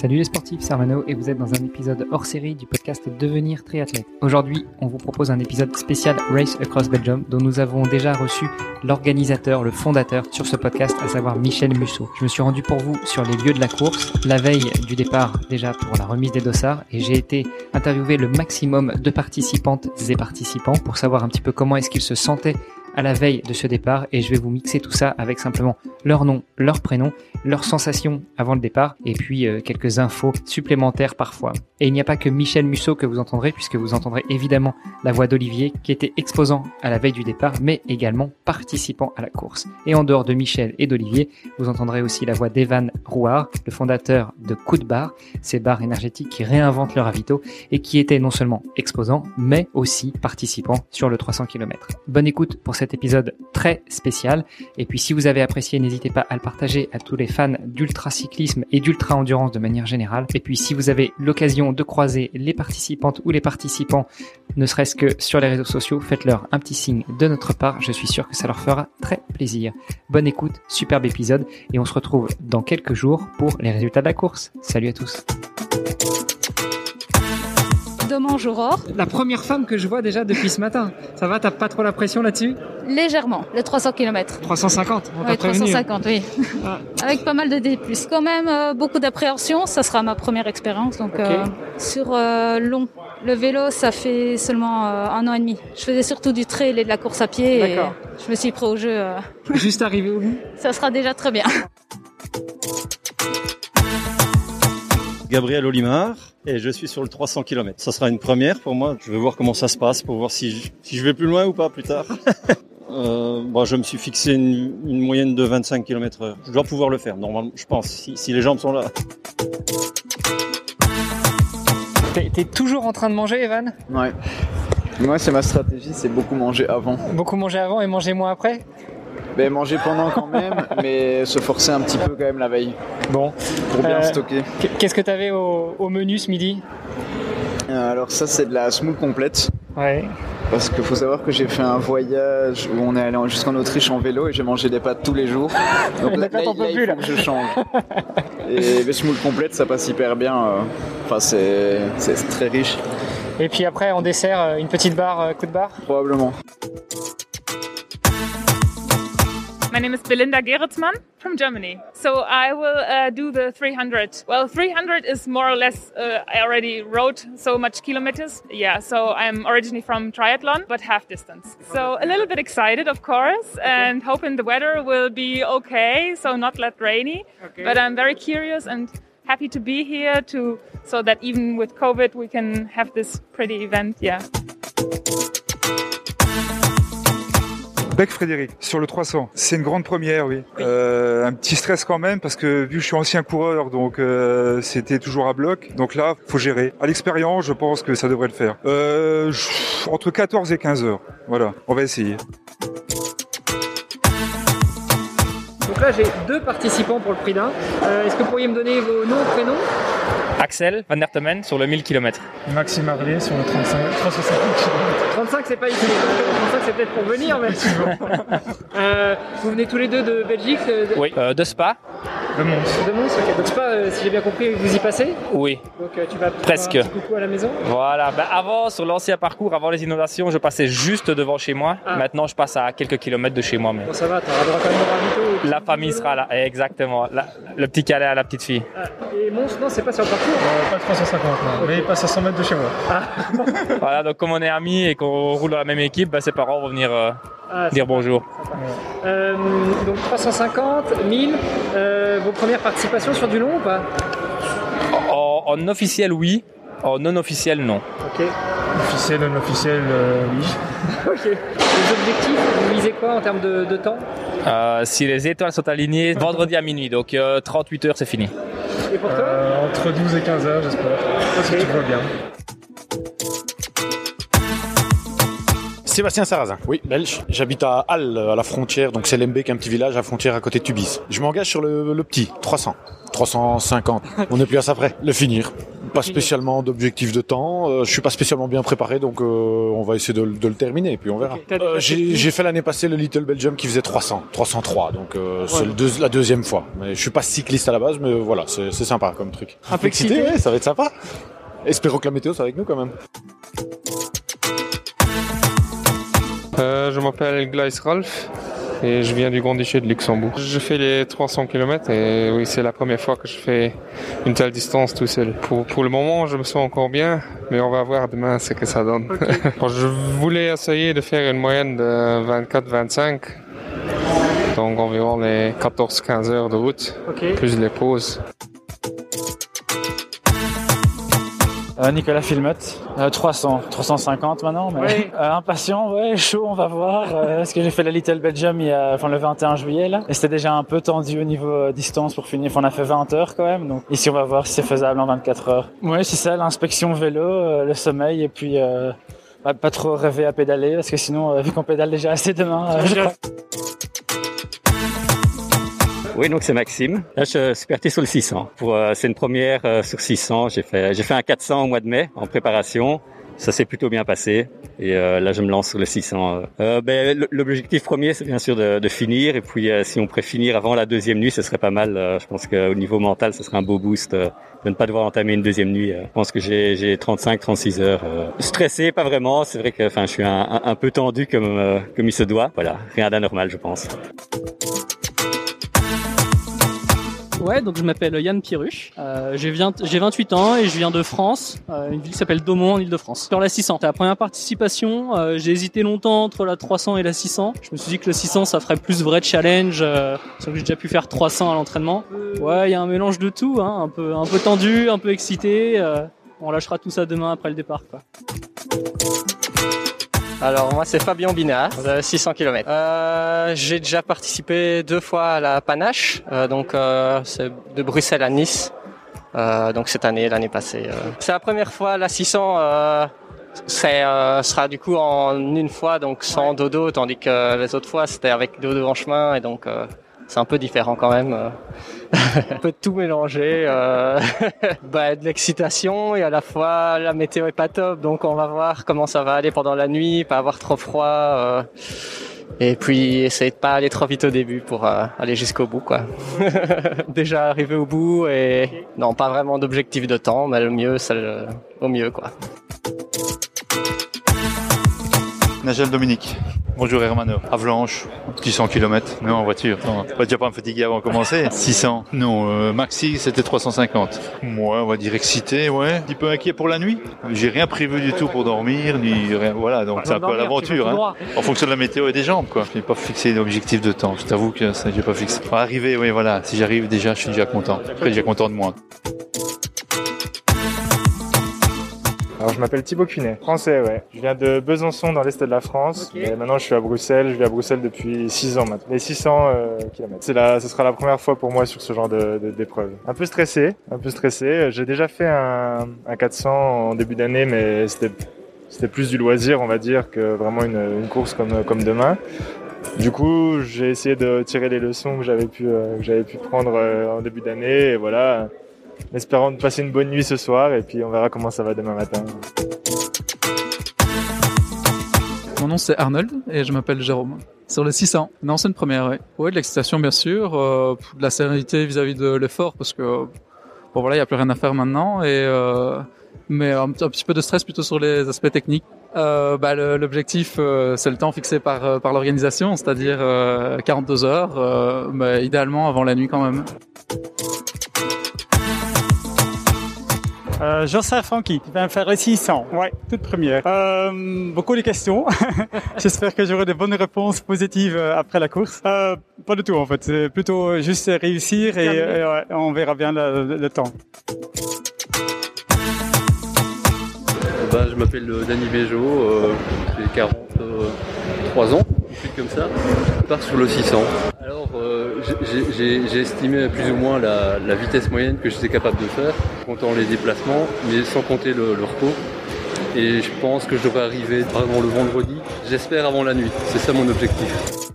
Salut les sportifs, c'est Armano et vous êtes dans un épisode hors série du podcast Devenir triathlète. Aujourd'hui, on vous propose un épisode spécial Race Across Belgium dont nous avons déjà reçu l'organisateur, le fondateur sur ce podcast, à savoir Michel Musso. Je me suis rendu pour vous sur les lieux de la course, la veille du départ déjà pour la remise des dossards et j'ai été interviewer le maximum de participantes et participants pour savoir un petit peu comment est-ce qu'ils se sentaient à la veille de ce départ et je vais vous mixer tout ça avec simplement leur nom, leur prénom, leurs sensations avant le départ et puis euh, quelques infos supplémentaires parfois. Et il n'y a pas que Michel Musso que vous entendrez puisque vous entendrez évidemment la voix d'Olivier qui était exposant à la veille du départ mais également participant à la course. Et en dehors de Michel et d'Olivier, vous entendrez aussi la voix d'Evan Rouard, le fondateur de Coup de Bar, ces bars énergétiques qui réinventent leur ravito et qui était non seulement exposant mais aussi participant sur le 300 km. Bonne écoute pour cet épisode très spécial. Et puis si vous avez apprécié, n'hésitez pas à le partager à tous les fans d'ultra-cyclisme et d'ultra-endurance de manière générale. Et puis si vous avez l'occasion de croiser les participantes ou les participants, ne serait-ce que sur les réseaux sociaux, faites-leur un petit signe de notre part. Je suis sûr que ça leur fera très plaisir. Bonne écoute, superbe épisode. Et on se retrouve dans quelques jours pour les résultats de la course. Salut à tous. Domange Aurore. La première femme que je vois déjà depuis ce matin. Ça va, t'as pas trop la pression là-dessus? Légèrement, les 300 km. 350, on Ouais, t'a prévenu. 350, oui. Ah. Avec pas mal de D+. Quand même, euh, beaucoup d'appréhension. Ça sera ma première expérience. Donc, euh, sur euh, long. Le vélo, ça fait seulement un an et demi. Je faisais surtout du trail et de la course à pied. Et je me suis pris au jeu. Juste arrivé au bout. ça sera déjà très bien. Gabriel Olimar et je suis sur le 300 km. Ça sera une première pour moi. Je vais voir comment ça se passe pour voir si je, si je vais plus loin ou pas plus tard. euh, bon, je me suis fixé une, une moyenne de 25 km heure. Je dois pouvoir le faire, normalement, je pense, si, si les jambes sont là. T'es t'es toujours en train de manger, Evan? Ouais. Moi, c'est ma stratégie, c'est beaucoup manger avant. Beaucoup manger avant et manger moins après? Ben, manger pendant quand même, mais se forcer un petit peu quand même la veille Bon. pour bien Euh, stocker. Qu'est-ce que t'avais au, au menu ce midi? Euh, Alors ça, c'est de la semoule complète. Ouais. Parce qu'il faut savoir que j'ai fait un voyage où on est allé en- jusqu'en Autriche en vélo et j'ai mangé des pâtes tous les jours. Donc là, peux il plus, faut là. que je change. Et la semoule complète, ça passe hyper bien. euh. Enfin, c'est c'est très riche, Et puis après, en dessert, une petite barre, coup de barre? Probablement. My name is Belinda Geretsman from Germany. So I will uh, do the 300. Well, 300 is more or less, uh, I already rode so much kilometers. Yeah, so I'm originally from triathlon, but half distance. So a little bit excited, of course, and hoping the weather will be okay, so not that rainy. Okay. But I'm very curious and happy to be here to, so that even with COVID, we can have this pretty event. Yeah. Bec Frédéric, sur le 300. C'est une grande première, oui. Euh, un petit stress quand même, parce que vu que je suis ancien coureur, donc euh, c'était toujours à bloc. Donc là, faut gérer. À l'expérience, je pense que ça devrait le faire. Euh, entre 14 et 15 heures. Voilà, on va essayer. Donc là, j'ai deux participants pour le prix d'un. Euh, Est-ce que vous pourriez me donner vos noms, prénoms? Axel Van der Temen sur le 1000 km. Maxime Harlier sur le 35, 360 km. 35, c'est pas ici. Euh, 35, c'est peut-être pour venir, mais. Euh, vous venez tous les deux de Belgique, de, Oui. Euh, de Spa Le Mons. de Mons ok. Donc, pas, euh, si j'ai bien compris, vous y passez. Oui. Donc, euh, tu vas Presque. un petit coucou à la maison. Voilà. Ben, avant, sur l'ancien parcours, avant les inondations, je passais juste devant chez moi. Ah. Maintenant, je passe à quelques kilomètres de chez moi. Mais Bon, ça va, t'auras droit quand même au la famille sera là. Exactement. La- le petit câlin à la petite fille. Ah, et Mons, non, c'est pas sur le parcours. Euh, pas 350, non. mais il passe à 100 mètres de chez moi. Voilà. Donc, comme on est amis et qu'on roule dans la même équipe, ben, ses parents vont venir euh, Ah, dire bonjour. Euh, donc 350, 1000, euh, vos premières participations sur du long ou pas? En, en officiel, oui. En non officiel, non. Ok. Officiel, non officiel, euh, oui. Ok. Les objectifs, vous visez quoi en termes de, de temps? Euh, si les étoiles sont alignées, vendredi à minuit. Donc, euh, 38 heures, c'est fini. Et pour toi? Euh, entre 12 et 15 heures, j'espère. Si tout va bien. Sébastien Sarrazin, oui, belge. J'habite à Halle, à la frontière, donc c'est Lembeek, un petit village à la frontière à côté de Tubize. Je m'engage sur le, le petit, 300. 350. On n'est plus à ça près. Le finir. Pas spécialement d'objectif de temps. Euh, je suis pas spécialement bien préparé, donc euh, on va essayer de, de le terminer, et puis on verra. Euh, J'ai fait l'année passée le Little Belgium qui faisait 300, 303, donc euh, c'est deux- la deuxième fois. Mais je suis pas cycliste à la base, mais voilà, c'est c'est sympa comme truc. Un peu excité ouais, ça va être sympa. Espérons que la météo soit avec nous quand même. Euh, je m'appelle Gleis Ralph et je viens du Grand Duché de Luxembourg. Je fais les 300 km et oui, c'est la première fois que je fais une telle distance tout seul. Pour, pour le moment, je me sens encore bien, mais on va voir demain ce que ça donne. Bon, je voulais essayer de faire une moyenne de 24-25, donc environ les 14-15 heures de route, plus les pauses. Euh, Nicolas Filmotte, euh, 300, 350 maintenant, mais Ouais. euh, impatient, ouais, chaud, on va voir. euh, parce que j'ai fait la Little Belgium il y a, enfin, le 21 juillet là, et c'était déjà un peu tendu au niveau euh, distance pour finir. Enfin, on a fait 20 heures quand même, donc ici on va voir si c'est faisable en 24 heures. Ouais, c'est ça, l'inspection vélo, euh, le sommeil, et puis euh, pas, trop rêver à pédaler, parce que sinon, euh, vu qu'on pédale déjà assez demain, euh, je Oui, donc c'est Maxime. Là, je suis parti sur le 600. Pour, euh, c'est une première euh, sur 600. J'ai fait, j'ai fait un 400 au mois de mai en préparation. Ça s'est plutôt bien passé. Et euh, là, je me lance sur le 600. Euh, ben, l- l'objectif premier, c'est bien sûr de, de finir. Et puis, euh, si on pourrait finir avant la deuxième nuit, ce serait pas mal. Euh, je pense qu'au niveau mental, ce serait un beau boost euh, de ne pas devoir entamer une deuxième nuit. Euh, Je pense que j'ai, j'ai 35-36 heures. Euh, stressé, pas vraiment. C'est vrai que, enfin, je suis un, un, peu tendu comme euh, comme il se doit. Voilà, rien d'anormal, je pense. Ouais, donc je m'appelle Yann Piruche. Euh, j'ai viens- j'ai 28 ans et je viens de France, euh, une ville qui s'appelle Daumont en Ile-de-France. Sur la 600, c'était la première participation. euh, j'ai hésité longtemps entre la 300 et la 600. Je me suis dit que le 600, ça ferait plus vrai challenge. Sauf que j'ai déjà pu faire 300 à l'entraînement. Ouais, il y a un mélange de tout, hein, un peu, un peu tendu, un peu excité. on lâchera tout ça demain après le départ. Alors moi c'est Fabien Binard, de 600 km. Euh, j'ai déjà participé deux fois à la Panache, euh, donc euh, c'est de Bruxelles à Nice. Euh, donc cette année, l'année passée. C'est la première fois la 600. Euh, c'est euh, sera du coup en une fois donc sans dodo, tandis que les autres fois c'était avec dodo en chemin et donc euh, c'est un peu différent quand même. euh. un peu de tout mélanger, euh, bah, de l'excitation et à la fois la météo est pas top, donc on va voir comment ça va aller pendant la nuit, pas avoir trop froid. euh, et puis essayer de pas aller trop vite au début pour euh, aller jusqu'au bout quoi. Déjà arrivé au bout et non pas vraiment d'objectif de temps, mais le mieux c'est le au mieux quoi. Nagel Dominique. Bonjour Hermano. Avalanche, petit 100 km. Non, en voiture. Non, pas déjà pas me fatiguer avant de commencer? 600. Non, euh, maxi, c'était 350. Moi, on va dire excité, ouais. Un petit peu inquiet pour la nuit? J'ai rien prévu du tout pour dormir, ni rien. Voilà, donc c'est un peu à l'aventure. Hein. En fonction de la météo et des jambes, quoi. J'ai pas fixé d'objectif de temps. Je t'avoue que ça, j'ai pas fixé. Enfin, arriver, oui, voilà. Si j'arrive déjà, je suis déjà content. Après, déjà content de moi. Alors, je m'appelle Thibaut Cunet, français, ouais. Je viens de Besançon, dans l'est de la France. Et maintenant, je suis à Bruxelles. Je vis à Bruxelles depuis 6 ans maintenant. Les 600 euh, km. C'est la, ce sera la première fois pour moi sur ce genre de, de- d'épreuve. Un peu stressé, un peu stressé. J'ai déjà fait un, un 400 en début d'année, mais c'était, c'était plus du loisir, on va dire, que vraiment une, une course comme, comme demain. Du coup, j'ai essayé de tirer les leçons que j'avais pu, euh, que j'avais pu prendre euh, en début d'année. Et voilà, en espérant de passer une bonne nuit ce soir. Et puis, on verra comment ça va demain matin. Mon nom c'est Arnold et je m'appelle Jérôme. Sur le 600. Non, c'est une première, oui. Oui, de l'excitation bien sûr, euh, de la sérénité vis-à-vis de l'effort parce que bon voilà, il y a plus rien à faire maintenant et euh, mais un, petit peu de stress plutôt sur les aspects techniques. Euh, bah, l'objectif c'est le temps fixé par par l'organisation, c'est-à-dire euh, 42 heures, mais idéalement avant la nuit quand même. Euh, Joseph Francky, qui va me faire le 600. Ouais, toute première. Euh, beaucoup de questions. J'espère que j'aurai des bonnes réponses positives euh, après la course. Euh, pas du tout en fait. C'est plutôt juste réussir et, et ouais, on verra bien le, le- le temps. Bah, je m'appelle Danny Béjo, euh, j'ai 43 ans, comme ça. Je pars sur le 600. Alors, euh, j'ai- estimé plus ou moins la, vitesse moyenne que j'étais capable de faire, comptant les déplacements, mais sans compter le, le repos. Et je pense que je devrais arriver vraiment le vendredi, j'espère avant la nuit. C'est ça mon objectif.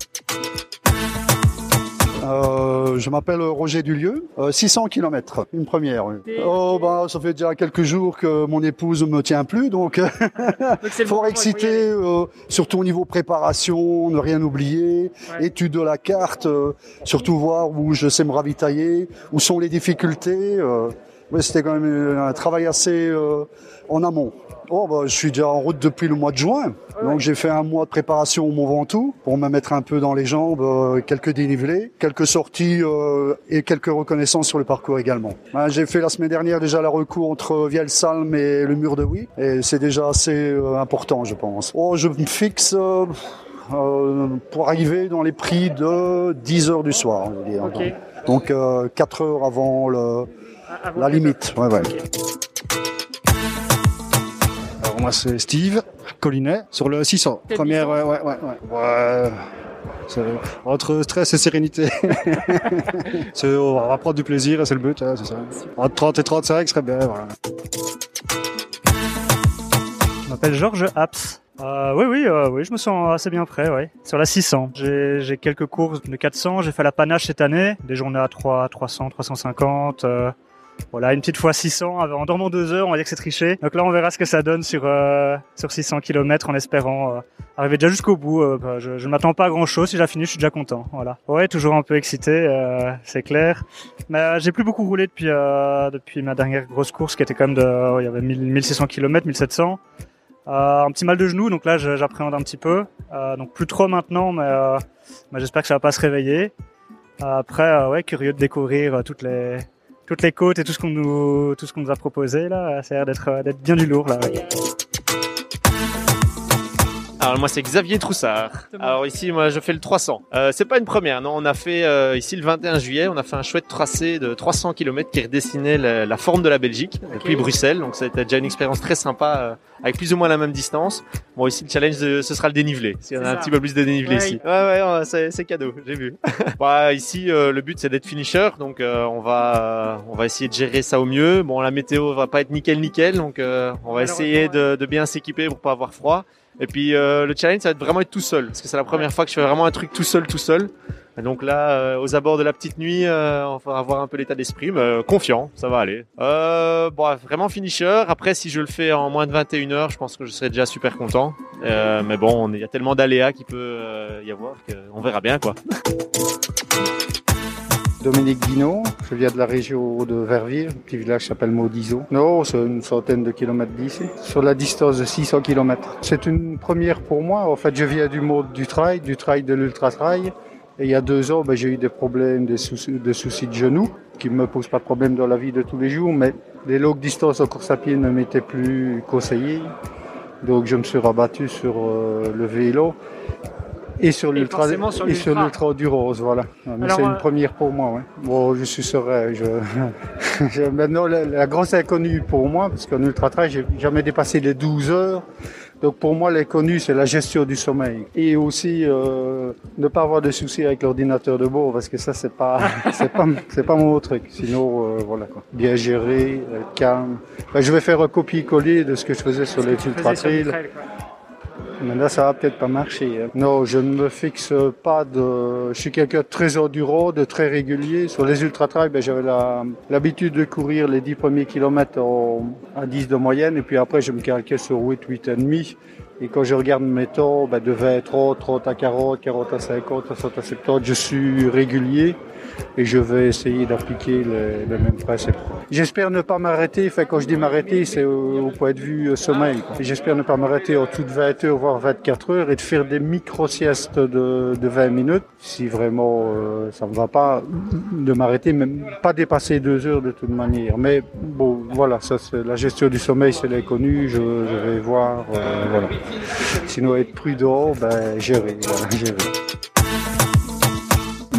Je m'appelle Roger Dulieu, euh, 600 km, une première. oui. Oh bah ça fait déjà quelques jours que mon épouse ne me tient plus, donc fort excité, euh, surtout au niveau préparation, ne rien oublier, étude de la carte, euh, surtout voir où je sais me ravitailler, où sont les difficultés. Euh, ouais, C'était quand même un travail assez euh, en amont. Oh, bah, je suis déjà en route depuis le mois de juin. Donc j'ai fait un mois de préparation au Mont Ventoux pour me mettre un peu dans les jambes, euh, quelques dénivelés, quelques sorties euh, et quelques reconnaissances sur le parcours également. Ben, j'ai fait la semaine dernière déjà la recours entre Vielsalm et le mur de Oui et c'est déjà assez euh, important je pense. Oh, je me fixe euh, euh, pour arriver dans les prix de 10 heures du soir. dire. Donc 4 heures avant le, la limite. Ouais, ouais. Moi c'est Steve Collinet sur le 600. Quelle Première, ouais, ouais, ouais, ouais. Ouais, entre stress et sérénité. On va prendre du plaisir et c'est le but, hein, c'est ça. Entre 30 et 35 serait bien, voilà. Je m'appelle Georges Apps. Euh, oui, oui, euh, oui, je me sens assez bien prêt, oui. Sur la 600, j'ai j'ai quelques courses de 400. J'ai fait la panache cette année, des journées à 3, 300, 350. euh, voilà, une petite fois 600 en dormant deux heures, on va dire que c'est triché. Donc là, on verra ce que ça donne sur euh, sur 600 km en espérant euh, arriver déjà jusqu'au bout. Euh, bah, je ne m'attends pas à grand chose. Si j'ai fini, je suis déjà content. Voilà. Ouais, toujours un peu excité, euh, c'est clair. Mais euh, j'ai plus beaucoup roulé depuis euh, depuis ma dernière grosse course qui était quand même de, il y avait 1000 1600 km, 1700. Euh, un petit mal de genou, donc là j'appréhende un petit peu. Euh, donc plus trop maintenant, mais, euh, mais j'espère que ça va pas se réveiller. Après, ouais, curieux de découvrir toutes les toutes les côtes et tout ce qu'on nous tout ce qu'on nous a proposé là. Ça a l'air d'être euh, d'être bien du lourd là. Alors moi c'est Xavier Troussard. Alors ici moi je fais le 300. Euh, c'est pas une première, non. On a fait euh, ici le 21 juillet, on a fait un chouette tracé de 300 km qui redessinait la, la forme de la Belgique depuis Bruxelles. Donc ça a été déjà une expérience très sympa euh, avec plus ou moins la même distance. Bon ici le challenge euh, ce sera le dénivelé. Y en a un petit peu plus de dénivelé Ouais. ici. Ouais ouais, ouais, c'est, c'est cadeau, j'ai vu. bah, ici euh, le but c'est d'être finisher, donc euh, on va on va essayer de gérer ça au mieux. Bon la météo va pas être nickel nickel, donc euh, on va essayer de, de bien s'équiper pour pas avoir froid. Et puis euh, le challenge, ça va être vraiment être tout seul, parce que c'est la première fois que je fais vraiment un truc tout seul, tout seul. Et donc là, euh, aux abords de la petite nuit, euh, on va avoir un peu l'état d'esprit, mais euh, confiant, ça va aller. Euh, bon, vraiment finisher. Après, si je le fais en moins de 21 heures, je pense que je serai déjà super content. Euh, mais bon, il y a tellement d'aléas qu'il peut euh, y avoir qu'on verra bien, quoi. Dominique Guinaud, je viens de la région de Verviers, un petit village qui s'appelle Maudizo. Non, c'est une centaine de kilomètres d'ici, sur la distance de 600 kilomètres. C'est une première pour moi. En fait, je viens du mode du trail, du trail de l'ultra trail. Et il y a deux ans, ben, j'ai eu des problèmes, des soucis, des soucis de genoux, qui ne me posent pas de problème dans la vie de tous les jours, mais les longues distances en course à pied ne m'étaient plus conseillées. Donc je me suis rabattu sur euh, le vélo et sur l'ultra et sur l'ultra. endurance, voilà. C'est une euh, première pour moi, ouais. Bon, je suis serein. Je... Maintenant, la, la grosse inconnue pour moi, parce qu'en ultra trail, j'ai jamais dépassé les 12 heures. Donc pour moi, l'inconnu, c'est la gestion du sommeil et aussi euh, ne pas avoir de soucis avec l'ordinateur de bord, parce que ça, c'est pas, c'est pas, c'est pas mon truc. Sinon, euh, voilà quoi. Bien géré, être calme. Ben, je vais faire un copier-coller de ce que je faisais sur les ultra trails. Mais là, ça va peut-être pas marcher. hein. Non, je ne me fixe pas de. Je suis quelqu'un de très endurant, de très régulier. Sur les ultra trails, ben, j'avais l'habitude de courir les 10 premiers kilomètres en- à 10 de moyenne, et puis après, je me calquais sur 8, 8 et demi. Et quand je regarde mes temps, ben, de 20 à 30, 30 à 40, 40 à 50, 60 à 70, je suis régulier et je vais essayer d'appliquer le, le même principe. J'espère ne pas m'arrêter, enfin quand je dis m'arrêter, c'est au, point de vue euh, sommeil. J'espère ne pas m'arrêter en dessous de 20 heures, voire 24 heures, et de faire des micro-siestes de, de 20 minutes, si vraiment euh, ça ne va pas, de m'arrêter, même pas dépasser deux heures de toute manière. Mais bon, voilà, ça la gestion du sommeil, c'est l'inconnu, je, je vais voir, euh, voilà. Sinon être prudent, ben gérer, gérer.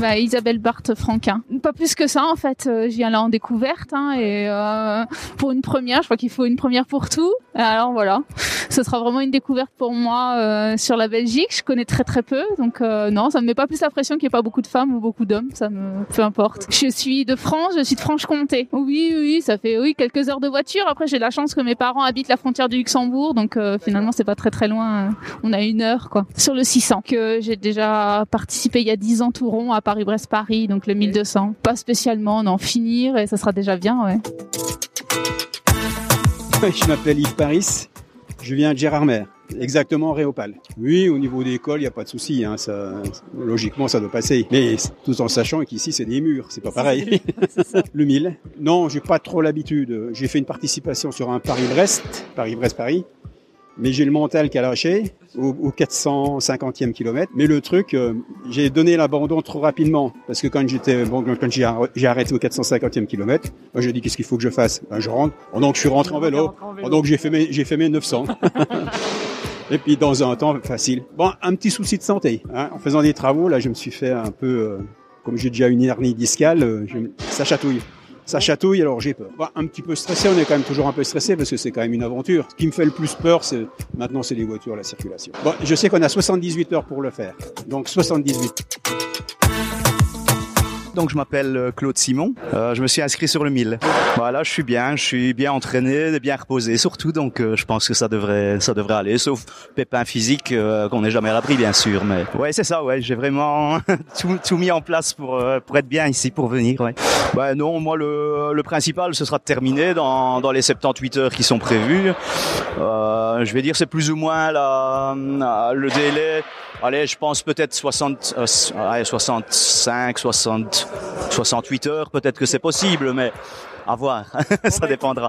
Bah, Isabelle Barthes Franquin. Pas plus que ça en fait. Euh, J'y allais en découverte hein, et euh, pour une première, je crois qu'il faut une première pour tout. Alors voilà, ce sera vraiment une découverte pour moi euh, sur la Belgique. Je connais très très peu, donc euh, non, ça me met pas plus la pression qu'il n'y ait pas beaucoup de femmes ou beaucoup d'hommes. Ça me peu importe. Je suis de France, je suis de Franche-Comté. Oui, oui, ça fait oui quelques heures de voiture. Après, j'ai la chance que mes parents habitent la frontière du Luxembourg, donc euh, finalement c'est pas très très loin. On a une heure quoi. Sur le 600 que j'ai déjà participé il y a 10 ans tout rond à Paris-Brest-Paris, donc le 1200. Pas spécialement, non, finir et ça sera déjà bien, ouais. Je m'appelle Yves Paris, je viens de Gérardmer, exactement Réopal. Oui, au niveau des écoles, il n'y a pas de souci, hein, ça, logiquement ça doit passer. Mais tout en sachant qu'ici c'est des murs, c'est pas pareil. le 1000. Non, j'ai pas trop l'habitude. J'ai fait une participation sur un Paris-Brest, Paris-Brest-Paris. Mais j'ai le mental qui a lâché au, au 450e kilomètre. Mais le truc, euh, j'ai donné l'abandon trop rapidement parce que quand j'étais bon, quand j'ai arr- j'ai arrêté au 450e kilomètre, moi j'ai dit qu'est-ce qu'il faut que je fasse? Ben, Je rentre. Oh, donc je suis rentré en vélo. Oh, donc j'ai fait mes j'ai fait mes 900. Et puis dans un temps facile. Bon, un petit souci de santé. Hein. En faisant des travaux, là, je me suis fait un peu, euh, comme j'ai déjà une hernie discale, euh, je ça chatouille. Ça chatouille, alors j'ai peur. Bon, un petit peu stressé, on est quand même toujours un peu stressé parce que c'est quand même une aventure. Ce qui me fait le plus peur, c'est maintenant, c'est les voitures, la circulation. Bon, je sais qu'on a 78 heures pour le faire. Donc 78. Donc je m'appelle euh, Claude Simon. Euh, je me suis inscrit sur le 1000. Voilà, je suis bien, je suis bien entraîné, bien reposé surtout. Donc euh, je pense que ça devrait, ça devrait aller, sauf pépin physique euh, qu'on n'est jamais à bien sûr. Mais ouais, c'est ça. Ouais, j'ai vraiment tout, tout mis en place pour euh, pour être bien ici, pour venir. Ouais. Ouais, non, moi le le principal, ce sera de terminer dans dans les 78 heures qui sont prévues. Euh, je vais dire c'est plus ou moins la, le délai. Allez, je pense peut-être 60, euh, s- ouais, 65, 60, 68 heures, peut-être que c'est possible, mais à voir, ça dépendra.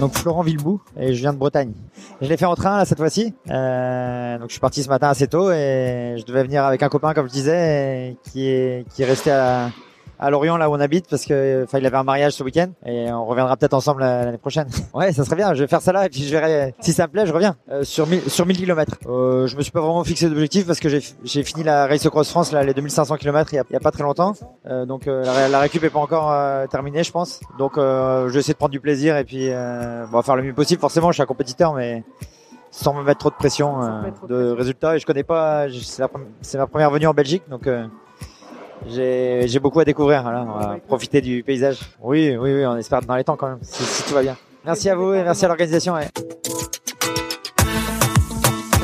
Donc Florent Villebout et je viens de Bretagne. Je l'ai fait en train là cette fois-ci. Euh, donc je suis parti ce matin assez tôt et je devais venir avec un copain comme je disais qui est qui est resté à à Lorient là où on habite parce que enfin il avait un mariage ce week-end et on reviendra peut-être ensemble l'année prochaine. Ouais, ça serait bien. Je vais faire ça là et puis je verrai si ça me plaît, je reviens Euh, sur 1000 sur 1000 km. Euh, je me suis pas vraiment fixé d'objectif parce que j'ai j'ai fini la Race Across France là les 2500 km il y a, il y a pas très longtemps. Euh, donc euh, la, la récup est pas encore euh, terminée, je pense. Donc euh, je vais essayer de prendre du plaisir et puis euh, bon, faire le mieux possible. Forcément, je suis un compétiteur, mais sans me mettre trop de pression euh, de résultats. Et je connais pas. c'est ma première venue en Belgique, donc euh, j'ai beaucoup à découvrir. Voilà, on va profiter du paysage. Oui, oui, oui. On espère dans les temps quand même, si, si tout va bien. Merci à vous et merci à l'organisation. ouais.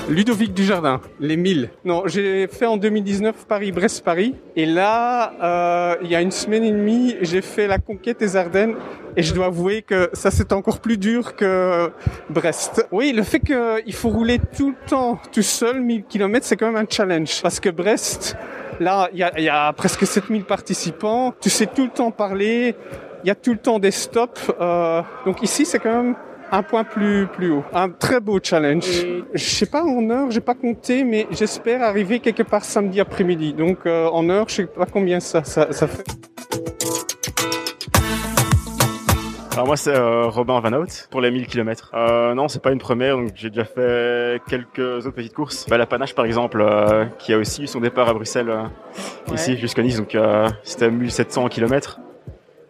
Ludovic Dujardin, les 1000. Non, j'ai fait en 2019 Paris-Brest-Paris. Et là, euh, il y a une semaine et demie, j'ai fait la conquête des Ardennes. Et je dois avouer que ça, c'est encore plus dur que Brest. Oui, le fait qu'il faut rouler tout le temps, tout seul, 1000 km, c'est quand même un challenge. Parce que Brest, là, il y y a presque 7000 participants. Tu sais tout le temps parler. Il y a tout le temps des stops. Euh, donc ici, c'est quand même un point plus plus haut. Un très beau challenge. Je sais pas en heure, j'ai pas compté, mais j'espère arriver quelque part samedi après-midi. Donc euh, en heure, je sais pas combien ça ça, ça fait. Alors moi c'est euh, Robin Van Hout pour les 1000 km. Euh, non c'est pas une première, donc j'ai déjà fait quelques autres petites courses. Bah, la Panache par exemple, euh, qui a aussi eu son départ à Bruxelles euh, ici jusqu'à Nice, donc euh, c'était 1700 km.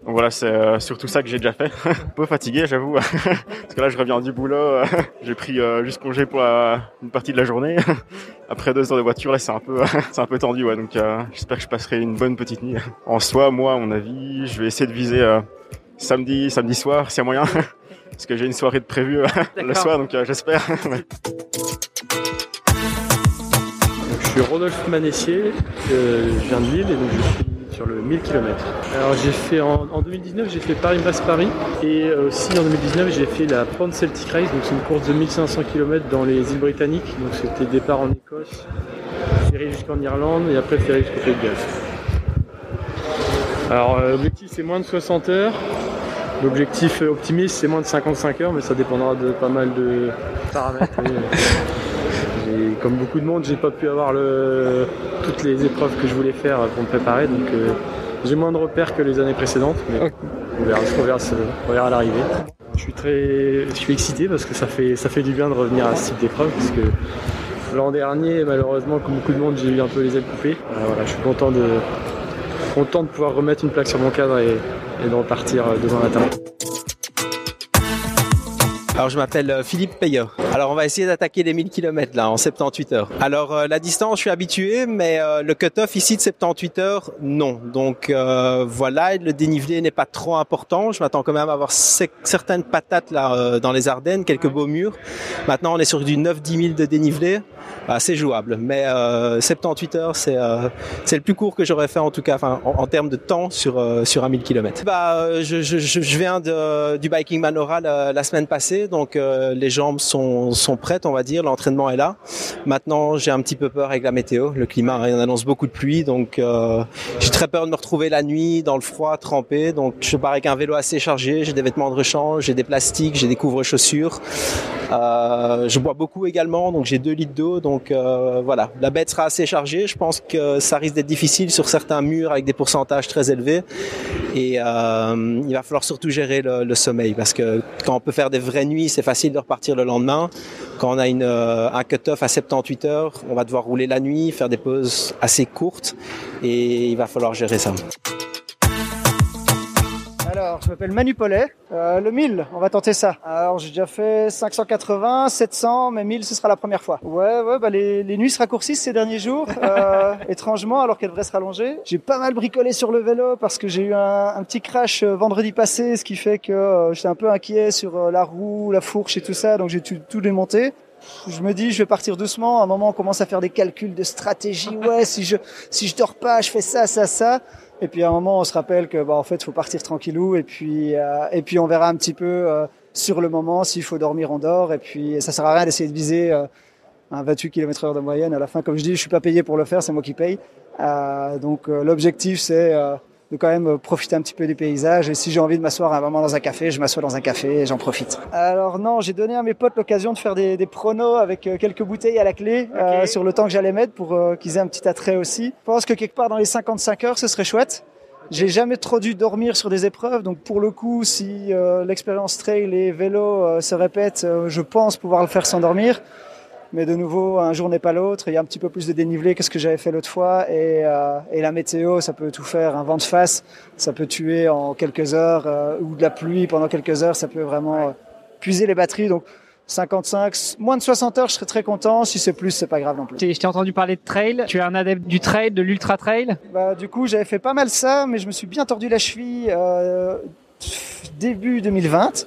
Donc voilà, c'est euh, surtout ça que j'ai déjà fait. un peu fatigué j'avoue, parce que là je reviens du boulot, euh, j'ai pris euh, juste congé pour la- une partie de la journée. Après deux heures de voiture là c'est un peu c'est un peu tendu ouais, donc euh, j'espère que je passerai une bonne petite nuit. En soi moi à mon avis je vais essayer de viser euh, samedi, samedi soir, s'il y a moyen. Parce que j'ai une soirée de prévue euh, le soir, donc euh, j'espère. Je suis Rodolphe Manessier, euh, je viens de Lille et donc je suis sur le 1000 km. Alors j'ai fait en, en 2019 j'ai fait Paris-Brest-Paris et aussi en 2019 j'ai fait la Pan Celtic Race, donc c'est une course de 1500 km dans les îles britanniques. Donc c'était départ en Écosse, ferry jusqu'en Irlande et après ferry jusqu'au Pays de Galles. Alors euh, l'objectif c'est moins de 60 heures. L'objectif euh, optimiste c'est moins de 55 heures mais ça dépendra de pas mal de paramètres. Et comme beaucoup de monde, j'ai pas pu avoir le... toutes les épreuves que je voulais faire pour me préparer, donc euh, j'ai moins de repères que les années précédentes, mais on verra, on verra, ce- on verra à l'arrivée. Je suis très, je suis excité parce que ça fait, ça fait du bien de revenir à ce type d'épreuve, parce que l'an dernier, malheureusement, comme beaucoup de monde, j'ai eu un peu les ailes coupées. Voilà, je suis content de, content de pouvoir remettre une plaque sur mon cadre et, de repartir euh, la table. Alors je m'appelle euh, Philippe Payeux. Alors on va essayer d'attaquer les 1000 km là en 78 heures. Alors euh, la distance je suis habitué mais euh, le cut-off ici de 78 heures non. Donc euh, voilà, le dénivelé n'est pas trop important. Je m'attends quand même à avoir certaines patates là euh, dans les Ardennes, quelques beaux murs. Maintenant on est sur du 9-10 000 de dénivelé. Bah, c'est jouable, mais euh, 78 heures, c'est euh, c'est le plus court que j'aurais fait en tout cas, en, termes de temps sur euh, sur un 1000 km. Bah, euh, je, je, je viens de, du biking Manora la semaine passée, donc euh, les jambes sont sont prêtes, on va dire, l'entraînement est là. Maintenant, j'ai un petit peu peur avec la météo, le climat il annonce beaucoup de pluie, donc euh, j'ai très peur de me retrouver la nuit dans le froid, trempé. Donc je pars avec un vélo assez chargé, j'ai des vêtements de rechange, j'ai des plastiques, j'ai des couvre-chaussures. Euh, je bois beaucoup également, donc j'ai 2 litres d'eau. Donc voilà, la bête sera assez chargée. Je pense que ça risque d'être difficile sur certains murs avec des pourcentages très élevés. Et il va falloir surtout gérer le, le sommeil parce que quand on peut faire des vraies nuits, c'est facile de repartir le lendemain. Quand on a euh, un cut-off à 78 heures, on va devoir rouler la nuit, faire des pauses assez courtes et il va falloir gérer ça. Alors, je m'appelle Manu Paulet. Euh, le 1000, on va tenter ça. Alors, j'ai déjà fait 580, 700, mais 1000, ce sera la première fois. Ouais, ouais, bah les, les nuits se raccourcissent ces derniers jours, euh, étrangement, alors qu'elles devraient se rallonger. J'ai pas mal bricolé sur le vélo parce que j'ai eu un, un petit crash euh, vendredi passé, ce qui fait que euh, j'étais un peu inquiet sur euh, la roue, la fourche et tout ça, donc j'ai tout, tout démonté. Je me dis, je vais partir doucement. À un moment, on commence à faire des calculs de stratégie. Ouais, si je si je dors pas, je fais ça, ça, ça. Et puis à un moment, on se rappelle que bah en fait, faut partir tranquillou. Et puis euh, et puis on verra un petit peu euh, sur le moment s'il faut dormir, on dort. Et puis ça sert à rien d'essayer de viser euh, un 28 km/h de moyenne. À la fin, comme je dis, je suis pas payé pour le faire, c'est moi qui paye. Euh, donc euh, l'objectif, c'est euh, de quand même profiter un petit peu du paysage. Et si j'ai envie de m'asseoir à un moment dans un café, je m'assois dans un café et j'en profite. Alors non, j'ai donné à mes potes l'occasion de faire des, des pronos avec euh, quelques bouteilles à la clé euh, sur le temps que j'allais mettre pour euh, qu'ils aient un petit attrait aussi. Je pense que quelque part dans les 55 heures, ce serait chouette. J'ai jamais trop dû dormir sur des épreuves, donc pour le coup, si euh, l'expérience trail et vélo euh, se répète, euh, je pense pouvoir le faire sans dormir. Mais de nouveau, un jour n'est pas l'autre. Il y a un petit peu plus de dénivelé que ce que j'avais fait l'autre fois. Et, euh, et la météo, ça peut tout faire. Un vent de face, ça peut tuer en quelques heures. euh, ou de la pluie pendant quelques heures, ça peut vraiment euh, puiser les batteries. Donc 55, moins de 60 heures, je serais très content. Si c'est plus, c'est pas grave non plus. Je t'ai entendu parler de trail. Tu es un adepte du trail, de l'ultra trail? Bah, du coup, j'avais fait pas mal ça, mais je me suis bien tordu la cheville euh, début 2020.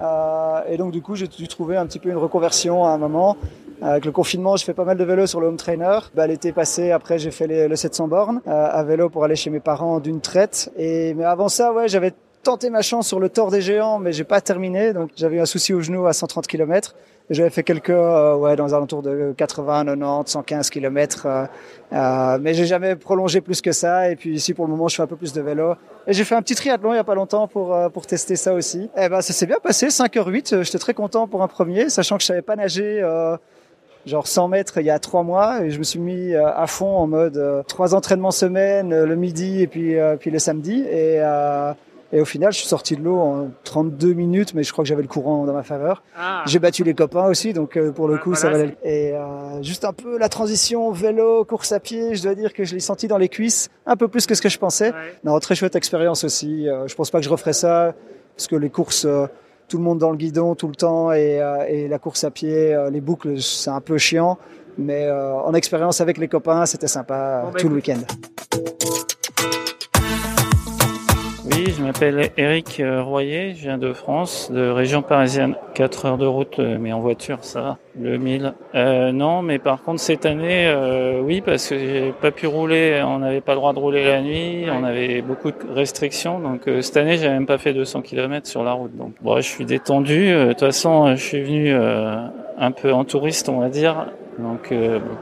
Euh, et donc, du coup, j'ai dû trouver un petit peu une reconversion à un moment. Avec le confinement, je fais pas mal de vélo sur le home trainer. Bah, L'été passé, après, j'ai fait le 700 bornes euh, à vélo pour aller chez mes parents d'une traite. Et mais avant ça, ouais, j'avais tenté ma chance sur le Tour des Géants, mais j'ai pas terminé. Donc, j'avais un souci au genou à 130 km. Et J'avais fait quelques, euh, ouais, dans les alentours de 80, 90, 115 km. Euh, euh, mais j'ai jamais prolongé plus que ça. Et puis ici, pour le moment, je fais un peu plus de vélo. Et j'ai fait un petit triathlon il y a pas longtemps pour euh, pour tester ça aussi. Eh ben, ça s'est bien passé, 5h08. J'étais très content pour un premier, sachant que je savais pas nager. Euh, genre 100 mètres il y a trois mois et je me suis mis euh, à fond en mode euh, trois entraînements semaine euh, le midi et puis puis le samedi et euh, et au final je suis sorti de l'eau en 32 minutes mais je crois que j'avais le courant dans ma faveur. J'ai battu les copains aussi donc pour le coup ça valait et euh, juste un peu la transition vélo course à pied je dois dire que je l'ai senti dans les cuisses un peu plus que ce que je pensais. Non très chouette expérience aussi je pense pas que je referais ça parce que les courses tout le monde dans le guidon tout le temps et, euh, et la course à pied, euh, les boucles, c'est un peu chiant. Mais euh, en expérience avec les copains, c'était sympa Bon, bah, tout le week-end. Je m'appelle Eric euh, Royer, je viens de France, de région parisienne. 4 heures de route, euh, mais en voiture, ça va. Le 1000. Euh, non, mais par contre, cette année, euh, oui, parce que j'ai pas pu rouler, on n'avait pas le droit de rouler la nuit, on avait beaucoup de restrictions. Donc, euh, cette année, j'ai même pas fait 200 km sur la route. Donc, bon, je suis détendu. Euh, De toute façon, je suis venu euh, un peu en touriste, on va dire. Donc, euh, bon.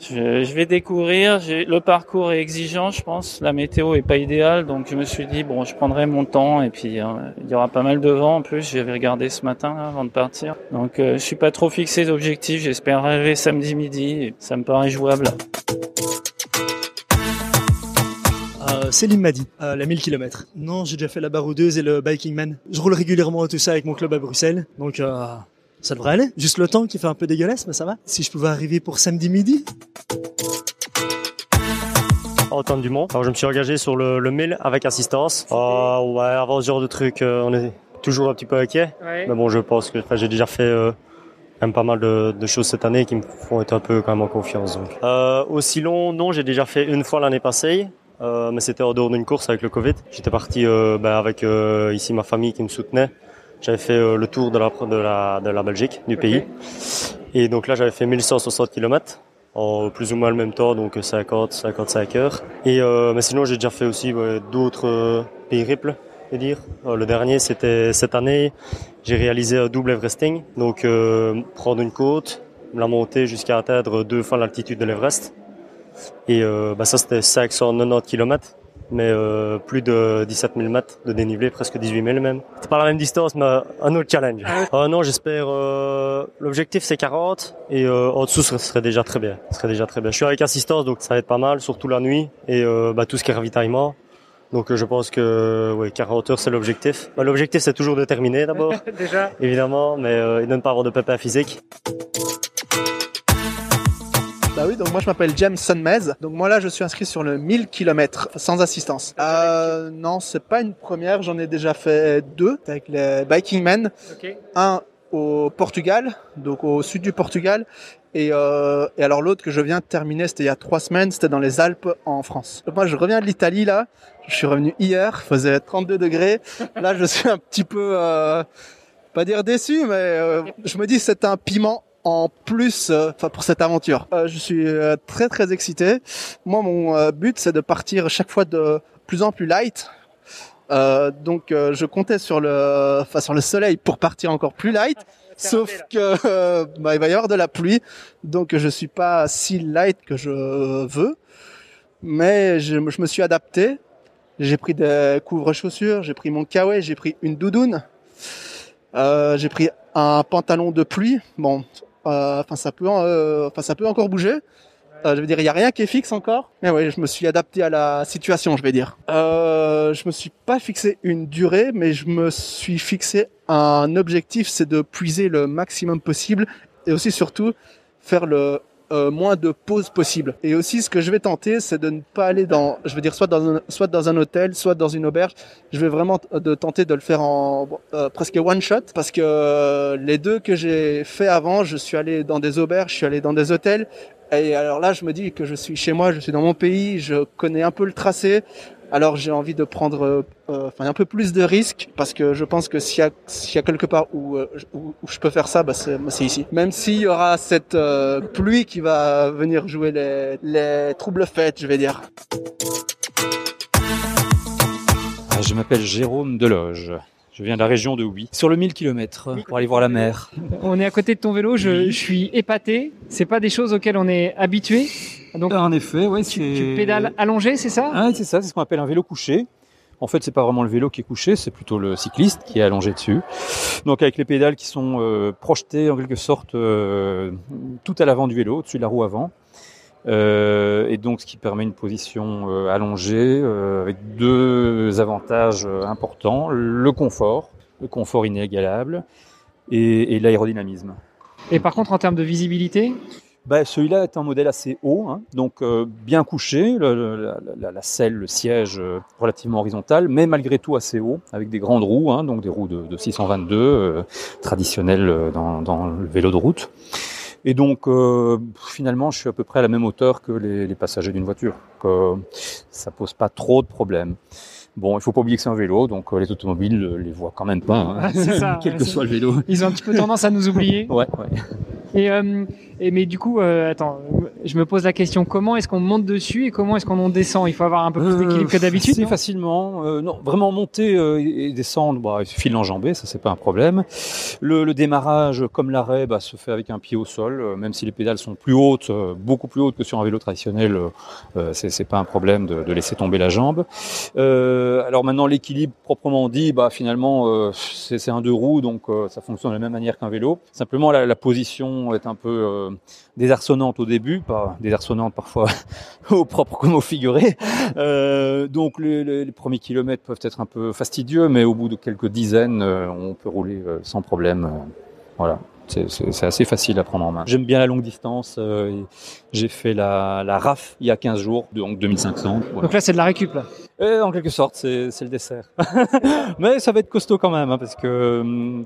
Je, je vais découvrir. Le parcours est exigeant, je pense. La météo est pas idéale, donc je me suis dit bon, je prendrai mon temps et puis euh, il y aura pas mal de vent en plus. J'avais regardé ce matin là, avant de partir. Donc euh, je suis pas trop fixé d'objectif. J'espère arriver samedi midi. Ça me paraît jouable. Euh, Céline m'a dit, la 1000 km. Non, j'ai déjà fait la baroudeuse et le biking man. Je roule régulièrement tout ça avec mon club à Bruxelles, donc ça devrait aller. Juste le temps qui fait un peu dégueulasse, mais ça va. Si je pouvais arriver pour samedi midi. Antoine Dumont. Alors je me suis engagé sur le, le 1000 avec assistance. Euh, ouais, avant ce genre de truc, euh, on est toujours un petit peu inquiet. Ouais. Mais bon, je pense que j'ai déjà fait euh, même pas mal de, de choses cette année qui me font être un peu quand même en confiance. Donc. Euh, aussi long, non, j'ai déjà fait une fois l'année passée. Euh, mais c'était en dehors d'une course avec le Covid. J'étais parti euh, ben, avec euh, ici ma famille qui me soutenait. J'avais fait euh, le tour de la, de la, de la Belgique, du pays. Et donc là, j'avais fait 1160 km en plus ou moins le même temps, donc 50, 55 heures. Et euh, mais sinon, j'ai déjà fait aussi ouais, d'autres euh, périples, je veux dire. Euh, le dernier, c'était cette année. J'ai réalisé un double Everesting, donc euh, prendre une côte, la monter jusqu'à atteindre deux fois l'altitude de l'Everest. Et euh, bah, ça, c'était 590 km, mais euh, plus de 17 000 mètres de dénivelé, presque 18 000 même. C'est pas la même distance, mais un autre challenge. Euh, non, j'espère. euh, L'objectif c'est 40 et euh, en dessous ce serait déjà très bien. Ce serait déjà très bien. Je suis avec assistance, donc ça va être pas mal, surtout la nuit et euh, bah, tout ce qui est ravitaillement. Donc euh, je pense que ouais, 40 heures c'est l'objectif. Bah, l'objectif c'est toujours de terminer d'abord, Déjà. évidemment, mais euh, et de ne pas avoir de pépins physiques. Bah oui, donc moi je m'appelle James Sunmez. Donc moi là je suis inscrit sur le 1000 km sans assistance. Euh, non, c'est pas une première, j'en ai déjà fait deux avec les Biking Men. Un au Portugal, donc au sud du Portugal. Et, euh, et alors l'autre que je viens de terminer, c'était il y a trois semaines, c'était dans les Alpes en France. Donc moi je reviens de l'Italie là, je suis revenu hier, faisait 32 degrés. Là je suis un petit peu, euh, pas dire déçu, mais euh, je me dis c'est un piment en plus euh, enfin pour cette aventure. Euh, je suis euh, très très excité. Moi mon but c'est de partir chaque fois de plus en plus light. Donc je comptais sur le enfin sur le soleil pour partir encore plus light. Sauf que euh, bah, il va y avoir de la pluie, donc je suis pas si light que je veux, mais je, je me suis adapté. J'ai pris des couvre-chaussures, j'ai pris mon kawaii, j'ai pris une doudoune, euh, j'ai pris un pantalon de pluie. Bon, enfin ça peut, euh, enfin ça peut encore bouger. Euh, je veux dire, il y a rien qui est fixe encore. Mais oui, je me suis adapté à la situation, je vais dire. Euh, je me suis pas fixé une durée, mais je me suis fixé un objectif, c'est de puiser le maximum possible et aussi surtout faire le euh, moins de pauses possible. Et aussi, ce que je vais tenter, c'est de ne pas aller dans, je veux dire, soit dans un, soit dans un hôtel, soit dans une auberge. Je vais vraiment de tenter de le faire en euh, presque one shot, parce que euh, les deux que j'ai fait avant, je suis allé dans des auberges, je suis allé dans des hôtels. Et alors là, je me dis que je suis chez moi, je suis dans mon pays, je connais un peu le tracé. Alors j'ai envie de prendre euh, euh, un peu plus de risques parce que je pense que s'il y y a quelque part où, euh, où, où je peux faire ça, bah c'est, bah, c'est ici. Même s'il y aura cette euh, pluie qui va venir jouer les, les troubles fêtes, je vais dire. Ah, Je m'appelle Jérôme Deloge. Je viens de la région de Huy, sur le 1000 km pour aller voir la mer. On est à côté de ton vélo, je, je suis épaté. C'est pas des choses auxquelles on est habitué. Donc, en effet, ouais, tu, tu pédales allongé, c'est ça? Ah, c'est ça, c'est ce qu'on appelle un vélo couché. En fait, c'est pas vraiment le vélo qui est couché, c'est plutôt le cycliste qui est allongé dessus. Donc avec les pédales qui sont euh, projetées en quelque sorte euh, tout à l'avant du vélo, au-dessus de la roue avant. Euh, et donc ce qui permet une position euh, allongée euh, avec deux avantages importants. Le confort, le confort inégalable et, et l'aérodynamisme. Et par contre, en termes de visibilité? Bah, Celui-là est un modèle assez haut, hein, donc euh, bien couché, le- la, la- la selle, le siège euh, relativement horizontal, mais malgré tout assez haut, avec des grandes roues, hein, donc des roues de, de 622 euh, traditionnelles dans, dans le vélo de route. Et donc euh, finalement, je suis à peu près à la même hauteur que les, les passagers d'une voiture. Donc, euh, ça pose pas trop de problèmes. Bon, il faut pas oublier que c'est un vélo, donc euh, les automobiles euh, les voient quand même pas, hein, Ah, ça, quel que soit le vélo. Ils ont un petit peu tendance à nous oublier. Ouais, ouais. Et, euh, et mais du coup, euh, attends, je me pose la question comment est-ce qu'on monte dessus et comment est-ce qu'on en descend? Il faut avoir un peu plus d'équilibre que d'habitude. C'est non? facilement. euh, non, vraiment monter euh, et descendre, bah, il suffit de l'enjamber, ça c'est pas un problème. Le, le démarrage, comme l'arrêt, bah, se fait avec un pied au sol, euh, même si les pédales sont plus hautes, euh, beaucoup plus hautes que sur un vélo traditionnel, euh, euh, c'est c'est pas un problème de, de laisser tomber la jambe. Euh, alors maintenant l'équilibre proprement dit, bah finalement euh, c'est c'est un deux roues, donc euh, ça fonctionne de la même manière qu'un vélo. Simplement la, la position est un peu euh, désarçonnante au début, pas désarçonnante parfois au propre comme au figuré. Euh, donc les, premiers kilomètres peuvent être un peu fastidieux, mais au bout de quelques dizaines, euh, on peut rouler euh, sans problème. voilà. C'est- assez facile à prendre en main. J'aime bien la longue distance. J'ai fait la, RAF il y a 15 jours, donc 2500. voilà. Donc là, c'est de la récup. Et en quelque sorte, c'est c'est le dessert. Mais ça va être costaud quand même, hein, parce que hum,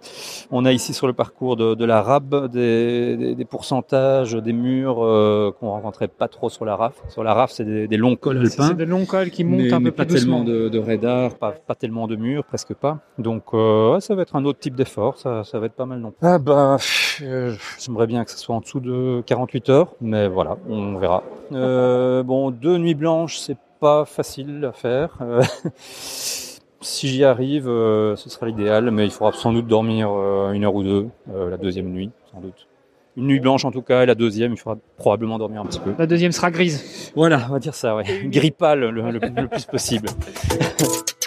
on a ici sur le parcours de, de la rab des, des, des pourcentages, des murs euh, qu'on rencontrait pas trop sur la RAF. Sur la RAF, c'est des, des longs cols alpins. c'est des longs cols qui montent mais, un mais peu pas plus doucement. tellement de, de radar, pas, pas tellement de murs, presque pas. Donc euh, ouais, ça va être un autre type d'effort, ça, ça va être pas mal non Ah ben, pff, euh, j'aimerais bien que ce soit en dessous de 48 heures, mais voilà, on verra. Euh, bon, deux nuits blanches, c'est pas facile à faire. Euh, si j'y arrive, euh, ce sera l'idéal, mais il faudra sans doute dormir euh, une heure ou deux la deuxième nuit, sans doute. Une nuit blanche en tout cas, et la deuxième, il faudra probablement dormir un petit peu. La deuxième sera grise. Voilà, on va dire ça, ouais. Gris pâle le, le- le plus possible.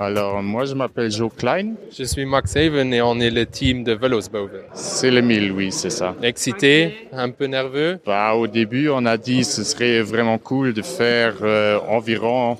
Alors, moi, je m'appelle Joe Klein. Je suis Max Haven et on est le team de Velosboven. C'est le 1000, oui, c'est ça. Excité, un peu nerveux? Bah, au début, on a dit ce serait vraiment cool de faire euh, environ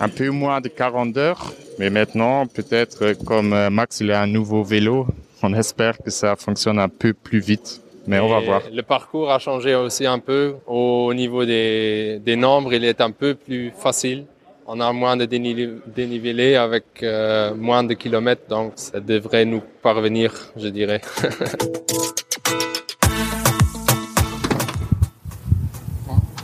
un peu moins de 40 heures. Mais maintenant, peut-être, euh, comme euh, Max, il a un nouveau vélo, on espère que ça fonctionne un peu plus vite. Mais on va voir. Le parcours a changé aussi un peu au niveau des, des nombres. Il est un peu plus facile. On a moins de dénivelé, avec euh, moins de kilomètres, donc ça devrait nous parvenir, je dirais.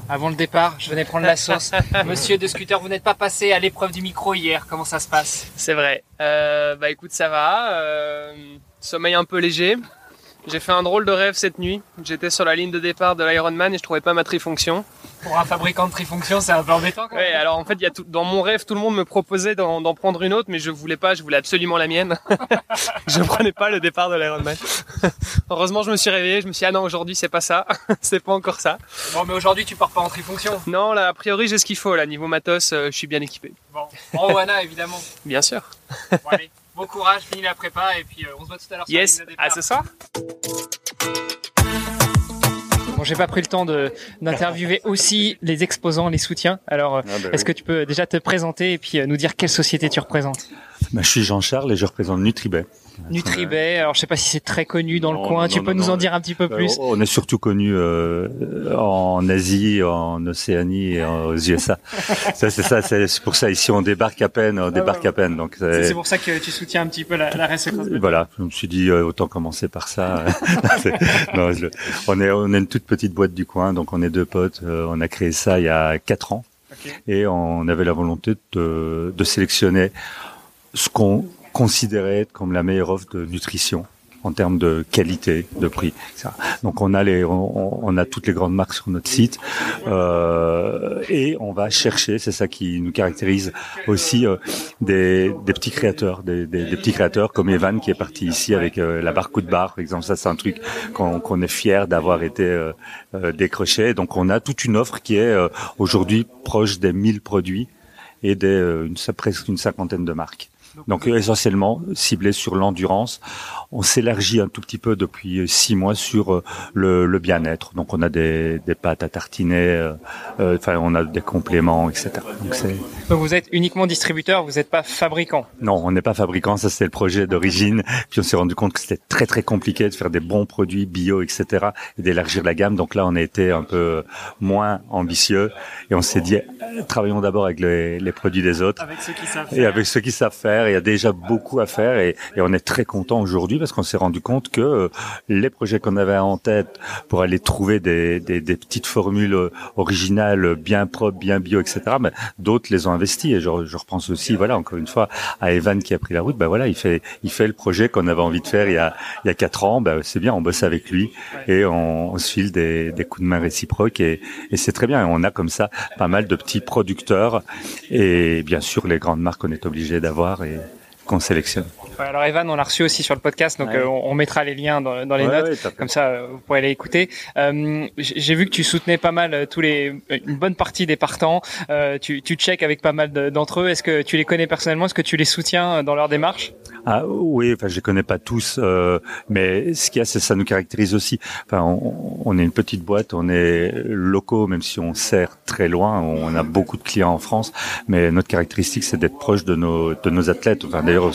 Avant le départ, je venais prendre la sauce. Monsieur de scooter, vous n'êtes pas passé à l'épreuve du micro hier. Comment ça se passe? C'est vrai. Euh, bah écoute, ça va. Euh, sommeil un peu léger. J'ai fait un drôle de rêve cette nuit. J'étais sur la ligne de départ de l'Ironman et je trouvais pas ma trifonction. Pour un fabricant de trifonction, c'est un peu embêtant quand même. Ouais, alors en fait, y a tout, dans mon rêve, tout le monde me proposait d'en, d'en prendre une autre, mais je voulais pas, je voulais absolument la mienne. je prenais pas le départ de l'Ironman. Heureusement, je me suis réveillé, je me suis dit, ah non, aujourd'hui, c'est pas ça. c'est pas encore ça. Bon, mais aujourd'hui, tu pars pas en trifonction. Non, là, a priori, j'ai ce qu'il faut, là. Niveau matos, euh, je suis bien équipé. Bon, en Wana, évidemment. Bien sûr. Bon, allez, bon courage, finis la prépa et puis euh, on se voit tout à l'heure sur la Yes, départ. à ce soir. Bon, j'ai pas pris le temps de d'interviewer aussi les exposants, les soutiens. Alors, euh, Ah bah est-ce oui. que tu peux déjà te présenter et puis euh, nous dire quelle société tu représentes? Bah, je suis Jean-Charles et je représente Nutribet. Nutribet. Alors, je sais pas si c'est très connu dans le coin. non, tu non, peux nous en dire un petit peu plus? On est surtout connu euh, en Asie, en Océanie et aux USA. ça, c'est ça. C'est pour ça ici on débarque à peine, on débarque à peine. Donc C'est pour ça que tu soutiens un petit peu la, la the- voilà, je me suis dit euh, autant commencer par ça. C'est- non, je- on est on est une toute petite boîte du coin, donc on est deux potes. euh, on a créé ça il y a quatre ans et on avait la volonté de, de sélectionner ce qu'on considérait être comme la meilleure offre de nutrition en termes de qualité, de prix. Donc on a les, on, on a toutes les grandes marques sur notre site euh, et on va chercher, c'est ça qui nous caractérise aussi, euh, des, des petits créateurs, des, des, petits créateurs comme Evan qui est parti ici avec euh, la barre coup de barre, par exemple. Ça c'est un truc qu'on qu'on est fier d'avoir été euh, euh, décroché. Donc on a toute une offre qui est euh, aujourd'hui proche des 1000 produits et des une, presque une cinquantaine de marques. Donc essentiellement ciblé sur l'endurance. On s'élargit un tout petit peu depuis six mois sur euh, le, le bien-être. Donc on a des, des pâtes à tartiner, euh, euh, enfin on a des compléments, etc. Donc c'est Donc, vous êtes uniquement distributeur, vous n'êtes pas fabricant. non, on n'est pas fabricant, ça c'était le projet d'origine. Puis on s'est rendu compte que c'était très très compliqué de faire des bons produits bio, etc. et d'élargir la gamme. Donc là, on a été un peu moins ambitieux et on s'est dit euh, travaillons d'abord avec les, les produits des autres. Avec ceux qui savent Et faire. avec ceux qui savent faire, il y a déjà beaucoup à faire et, et on est très content aujourd'hui parce qu'on s'est rendu compte que euh, les projets qu'on avait en tête pour aller trouver des, des, des petites formules euh, originales, bien propres, bien bio, etc. ben, d'autres les ont investis et je, je repense aussi, voilà, encore une fois, à Evan qui a pris la route. Ben voilà, il fait, il fait le projet qu'on avait envie de faire il y a, il y a quatre ans. Ben c'est bien, on bosse avec lui et on, on se file des, des coups de main réciproques et, et c'est très bien. Et on a comme ça pas mal de petits producteurs et bien sûr les grandes marques qu'on est obligé d'avoir et qu'on sélectionne. Ouais, alors Evan, on l'a reçu aussi sur le podcast, donc Ouais. euh, on, on mettra les liens dans, dans les Ouais, notes, comme ça euh, vous pourrez les écouter. Euh, J'ai vu que tu soutenais pas mal tous les, une bonne partie des partants. Tu, tu check avec pas mal de- d'entre eux. Est-ce que tu les connais personnellement? Est-ce que tu les soutiens dans leur démarche? Ah oui, enfin je les connais pas tous, euh, mais ce qu'il y a, c'est ça nous caractérise aussi. Enfin, on, on est une petite boîte, on est locaux, même si on sert très loin, on a beaucoup de clients en France, mais notre caractéristique, c'est d'être proche de nos de nos athlètes. Enfin d'ailleurs,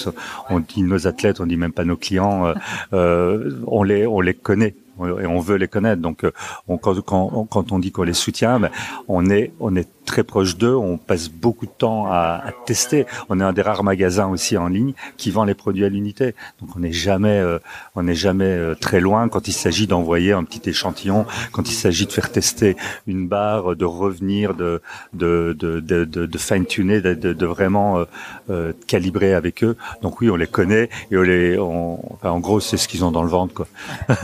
on nos athlètes, on dit même pas nos clients, euh, euh, on les on les connaît et on veut les connaître. Donc, euh, on, quand on dit qu'on les soutient, ben, on est on est très proche d'eux, on passe beaucoup de temps à, à, tester. On est un des rares magasins aussi en ligne qui vend les produits à l'unité. Donc on n'est jamais, euh, on n'est jamais euh, très loin quand il s'agit d'envoyer un petit échantillon, quand il s'agit de faire tester une barre, de revenir, de de de de, de, de fine tuner, de, de, vraiment euh, euh, calibrer avec eux. Donc oui, on les connaît et on les, on, enfin, en gros, c'est ce qu'ils ont dans le ventre, quoi.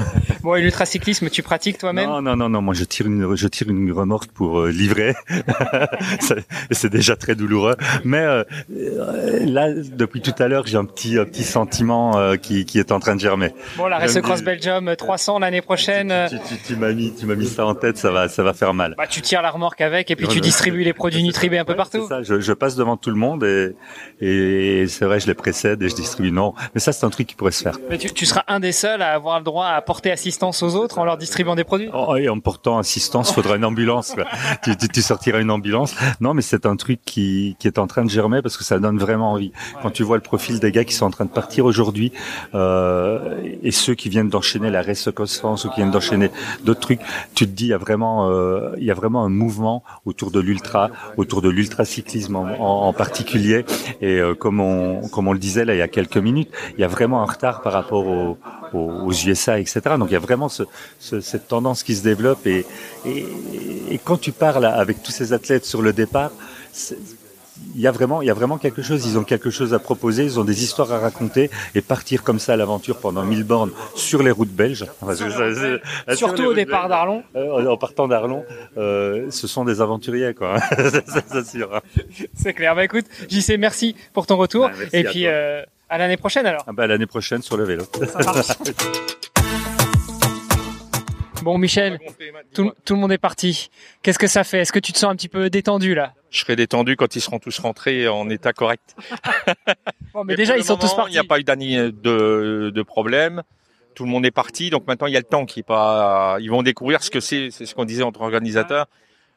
bon, et l'ultracyclisme, tu pratiques toi-même? Non, non, non, non. Moi, je tire une, je tire une remorque pour euh, livrer. c'est déjà très douloureux. Mais euh, là, depuis tout à l'heure, j'ai un petit, un petit sentiment euh, qui, qui est en train de germer. Bon, la Race Cross Belgium 300 l'année prochaine. Tu, tu, tu, m'as mis, tu m'as mis ça en tête. Ça va, ça va faire mal. Bah, tu tires la remorque avec et puis tu distribues les produits Nutribé un peu partout. Ça, je, je, passe devant tout le monde et, et c'est vrai, je les précède et je distribue. Non, mais ça, c'est un truc qui pourrait se faire. Mais tu, tu, seras un des seuls à avoir le droit à porter assistance aux autres en leur distribuant des produits? Oh, et en portant assistance, faudra une ambulance. tu, sortiras une ambulance. Non, mais c'est un truc qui, qui est en train de germer parce que ça donne vraiment envie. Quand tu vois le profil des gars qui sont en train de partir aujourd'hui euh, et ceux qui viennent d'enchaîner la Race France ou qui viennent d'enchaîner d'autres trucs, tu te dis il y a vraiment, euh, il y a vraiment un mouvement autour de l'ultra, autour de l'ultracyclisme en, en, en, particulier. Et euh, comme on, comme on le disait là il y a quelques minutes, il y a vraiment un retard par rapport aux, aux, aux USA, etc. Donc il y a vraiment ce, ce, cette tendance qui se développe et, et, et quand tu parles avec tous ces athlètes sur le départ, il y a vraiment, il y a vraiment quelque chose. Ils ont quelque chose à proposer. Ils ont des histoires à raconter et partir comme ça à l'aventure pendant 1000 bornes sur les routes belges. Parce que ça, Surtout au départ d'Arlon. Euh, en partant d'Arlon, euh, ce sont des aventuriers, quoi. ça, sûr. C'est clair. Bah écoute, JC, merci pour ton retour. Ah, et puis à, l'année prochaine alors. Ah bah, l'année prochaine sur le vélo. Bon, Michel, tout, tout, le monde est parti. Qu'est-ce que ça fait? Est-ce que tu te sens un petit peu détendu là? Je serai détendu quand ils seront tous rentrés en état correct. bon, mais, mais déjà, ils sont tous partis. Il n'y a pas eu de, de problème. Tout le monde est parti, donc maintenant il y a le temps qui est pas. Ils vont découvrir ce que c'est. C'est ce qu'on disait entre organisateurs.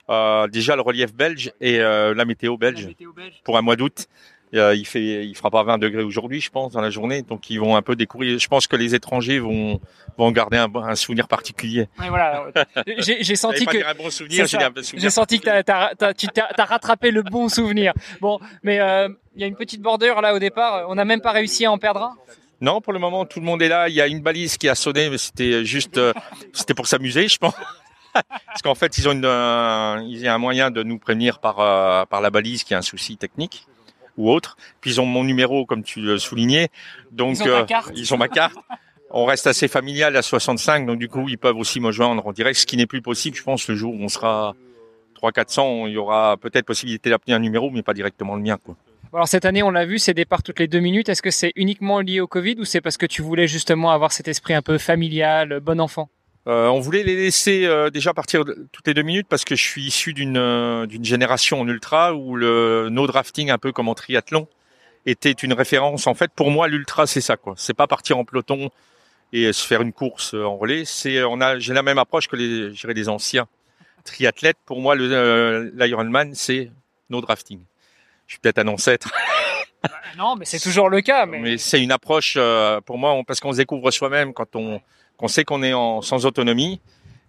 Euh, déjà le relief belge et euh, la météo belge, la météo belge. pour un mois d'août. Euh, il fait, il fera pas 20 degrés aujourd'hui, je pense, dans la journée. Donc ils vont un peu découvrir. Je pense que les étrangers vont vont garder un, un souvenir particulier. Voilà. J'ai senti que bon j'ai un bon souvenir. J'ai senti que t'as as, tu as rattrapé le bon souvenir. Bon, mais il euh, y a une petite bordure là au départ. On n'a même pas réussi à en perdre un. Non, pour le moment, tout le monde est là. Il y a une balise qui a sonné, mais c'était juste, euh, c'était pour s'amuser, je pense. Parce qu'en fait, ils ont une, euh, il y a un moyen de nous prévenir par euh, par la balise qu'il y a un souci technique ou autre. Puis ils ont mon numéro, comme tu le soulignais. Donc ils ont, euh, carte. ils ont ma carte. On reste assez familial à 65, donc du coup ils peuvent aussi me joindre en direct, ce qui n'est plus possible, je pense, le jour où on sera 300-400, il y aura peut-être possibilité d'appeler un numéro, mais pas directement le mien. Quoi. Alors cette année, on l'a vu, c'est départ toutes les deux minutes. Est-ce que c'est uniquement lié au Covid ou c'est parce que tu voulais justement avoir cet esprit un peu familial, bon enfant? Euh, on voulait les laisser euh, déjà partir toutes les deux minutes parce que je suis issu d'une euh, d'une génération en ultra où le no drafting un peu comme en triathlon était une référence. En fait, pour moi, l'ultra c'est ça quoi. C'est pas partir en peloton et se faire une course en relais. C'est on a j'ai la même approche que les des anciens triathlètes. Pour moi, l'Ironman c'est no drafting. Je suis peut-être un ancêtre. non, mais c'est toujours le cas. Mais, mais c'est une approche pour moi on, parce qu'on se découvre soi-même quand on qu'on sait qu'on est en, sans autonomie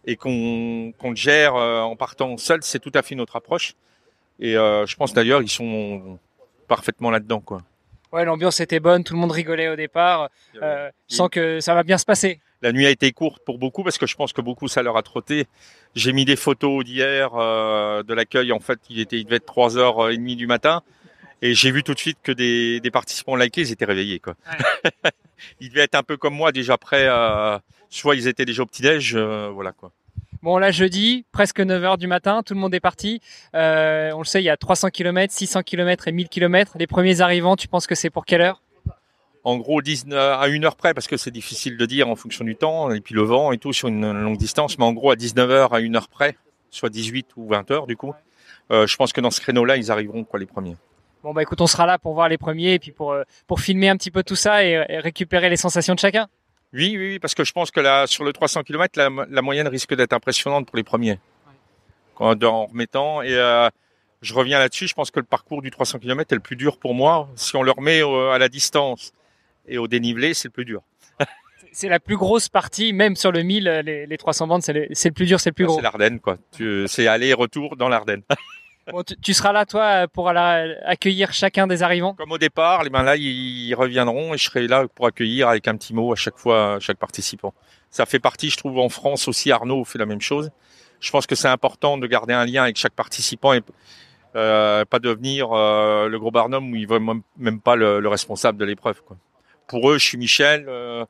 et qu'on qu gère euh, en partant seul, c'est tout à fait notre approche. Et euh, je pense d'ailleurs ils sont parfaitement là-dedans, quoi. Ouais, l'ambiance était bonne, tout le monde rigolait au départ. Euh, je sens que ça va bien se passer. La nuit a été courte pour beaucoup parce que je pense que beaucoup ça leur a trotté. J'ai mis des photos d'hier euh, de l'accueil. En fait, il était, il devait être 3 heures et demie du matin. Et j'ai vu tout de suite que des, des participants likés, ils étaient réveillés, quoi. Ouais. ils devaient être un peu comme moi, déjà prêts à, soit ils étaient déjà au petit-déj, euh, voilà, quoi. Bon, là, jeudi, presque 9 heures du matin, tout le monde est parti. Euh, on le sait, il y a 300 km, 600 km et 1000 km. Les premiers arrivants, tu penses que c'est pour quelle heure? En gros, 19, à une heure près, parce que c'est difficile de dire en fonction du temps, et puis le vent et tout sur une longue distance, mais en gros, à 19h à une heure près, soit 18 ou 20 heures, du coup, euh, je pense que dans ce créneau-là, ils arriveront, quoi, les premiers. Bon bah écoute, on sera là pour voir les premiers et puis pour euh, pour filmer un petit peu tout ça et, et récupérer les sensations de chacun. Oui, oui, oui, parce que je pense que là, sur le 300 km, la, la moyenne risque d'être impressionnante pour les premiers. En remettant et euh, je reviens là-dessus, je pense que le parcours du 300 km est le plus dur pour moi. Si on le remet à la distance et au dénivelé, c'est le plus dur. c'est la plus grosse partie, même sur le 1000, les, les 300 bandes, c'est le, le, plus dur, c'est le plus gros. C'est l'Ardenne, quoi. C'est aller et retour dans l'Ardenne. Tu, seras là, toi, pour accueillir chacun des arrivants Comme au départ, les ben là, ils reviendront et je serai là pour accueillir avec un petit mot à chaque fois, chaque participant. Ça fait partie, je trouve, en France aussi, Arnaud fait la même chose. Je pense que c'est important de garder un lien avec chaque participant et euh, pas devenir euh, le gros barnum où il veut même pas le, le responsable de l'épreuve. Pour eux, je suis Michel. Euh,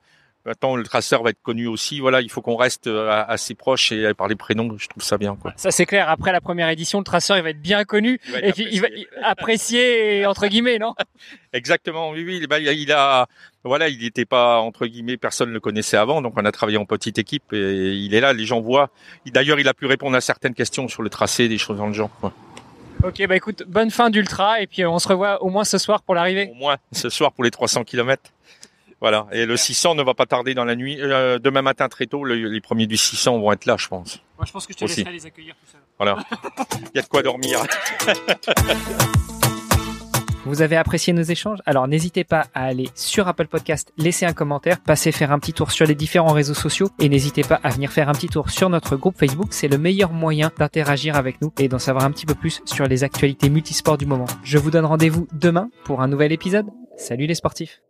Maintenant, le traceur va être connu aussi. Voilà, il faut qu'on reste euh, assez proche et par les prénoms, je trouve ça bien. Quoi. Ça c'est clair. Après la première édition, le traceur il va être bien connu Il va être et puis il va apprécier entre guillemets, non? Exactement. Oui, oui. bah, il a, voilà, il n'était pas entre guillemets, personne ne le connaissait avant, donc on a travaillé en petite équipe et il est là. Les gens voient. D'ailleurs, il a pu répondre à certaines questions sur le tracé, des choses dans le genre. Quoi. Ok, bah écoute, bonne fin d'ultra et puis euh, on se revoit au moins ce soir pour l'arrivée. Au moins ce soir pour les 300 km. Voilà. Et le 600 ne va pas tarder dans la nuit. Euh, demain matin très tôt, le- les premiers du 600 vont être là, je pense. Moi, je pense que je te Aussi. laisserai les accueillir tout seul. Voilà. Il y a de quoi dormir. Vous avez apprécié nos échanges? Alors n'hésitez pas à aller sur Apple Podcast, laisser un commentaire, passer faire un petit tour sur les différents réseaux sociaux et n'hésitez pas à venir faire un petit tour sur notre groupe Facebook. C'est le meilleur moyen d'interagir avec nous et d'en savoir un petit peu plus sur les actualités multisports du moment. Je vous donne rendez-vous demain pour un nouvel épisode. Salut les sportifs